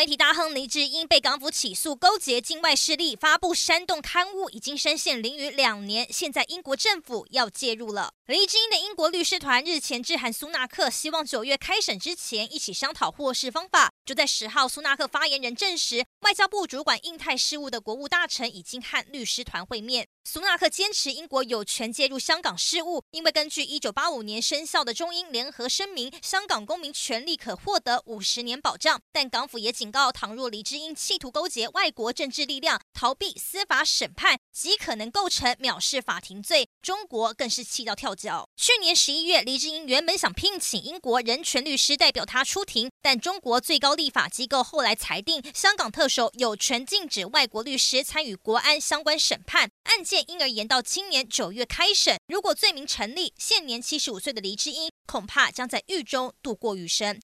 媒体大亨黎智英被港府起诉勾结境外势力，发布煽动刊物，已经深陷囹圄两年。现在英国政府要介入了。黎智英的英国律师团日前致函苏纳克，希望九月开审之前一起商讨获释方法。就在十号，苏纳克发言人证实，外交部主管印太事务的国务大臣已经和律师团会面。苏纳克坚持英国有权介入香港事务，因为根据一九八五年生效的中英联合声明，香港公民权利可获得五十年保障。但港府也仅告，倘若黎智英企图勾结外国政治力量，逃避司法审判，极可能构成藐视法庭罪。中国更是气到跳脚。去年十一月，黎智英原本想聘请英国人权律师代表他出庭，但中国最高立法机构后来裁定，香港特首有权禁止外国律师参与国安相关审判。案件因而延到今年九月开审。如果罪名成立，现年七十五岁的黎智英恐怕将在狱中度过余生。